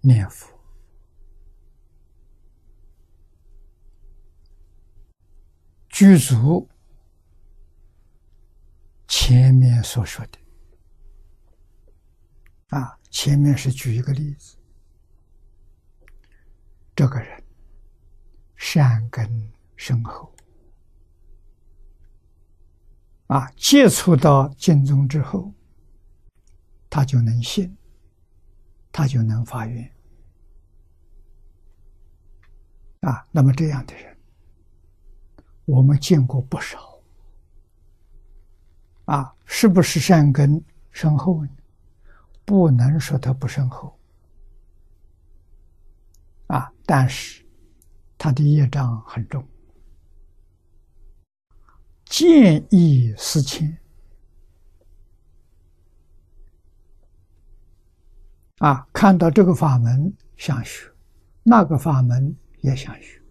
念佛，具足前面所说的啊，前面是举一个例子，这个人善根深厚。啊，接触到经宗之后，他就能信，他就能发愿。啊，那么这样的人，我们见过不少。啊，是不是善根深厚呢？不能说他不深厚。啊，但是他的业障很重。见异思迁啊，看到这个法门想学，那个法门也想学，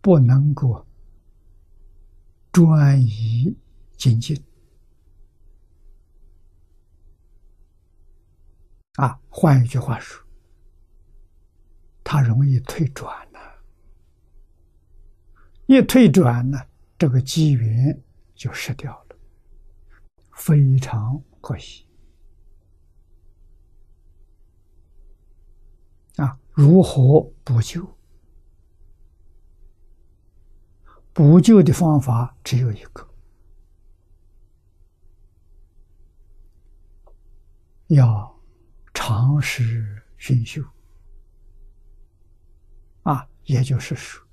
不能够专一精进啊。换一句话说，他容易退转了，一退转呢。这个机缘就失掉了，非常可惜啊！如何补救？补救的方法只有一个，要长时熏修啊，也就是说，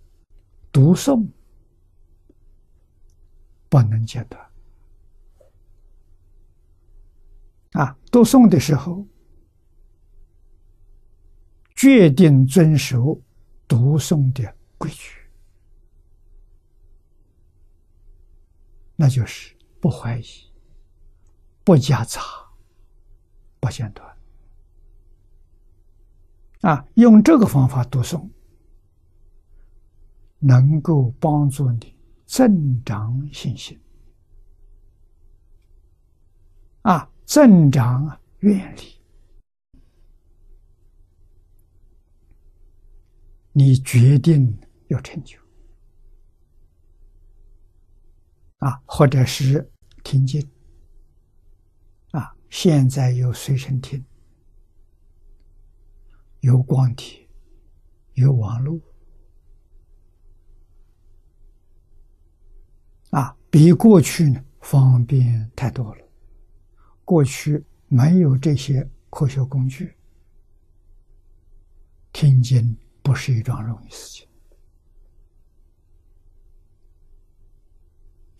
读诵。不能间断啊！读诵的时候，决定遵守读诵的规矩，那就是不怀疑、不夹杂、不间断啊！用这个方法读诵，能够帮助你。增长信心啊，增长愿力，你决定有成就。啊，或者是听经啊，现在有随身听，有光碟，有网络。啊，比过去呢方便太多了。过去没有这些科学工具，听经不是一桩容易事情。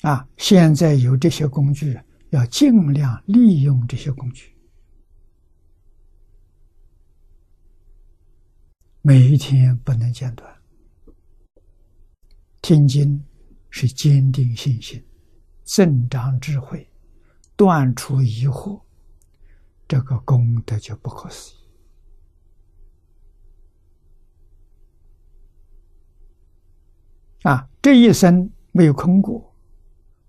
啊，现在有这些工具，要尽量利用这些工具，每一天不能间断听经。是坚定信心、增长智慧、断除疑惑，这个功德就不可思议啊！这一生没有空过，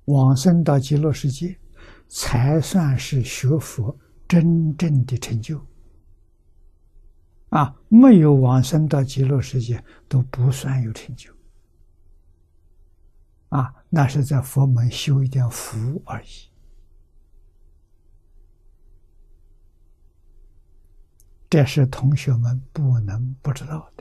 往生到极乐世界，才算是学佛真正的成就啊！没有往生到极乐世界，都不算有成就。啊，那是在佛门修一点福而已。这是同学们不能不知道的。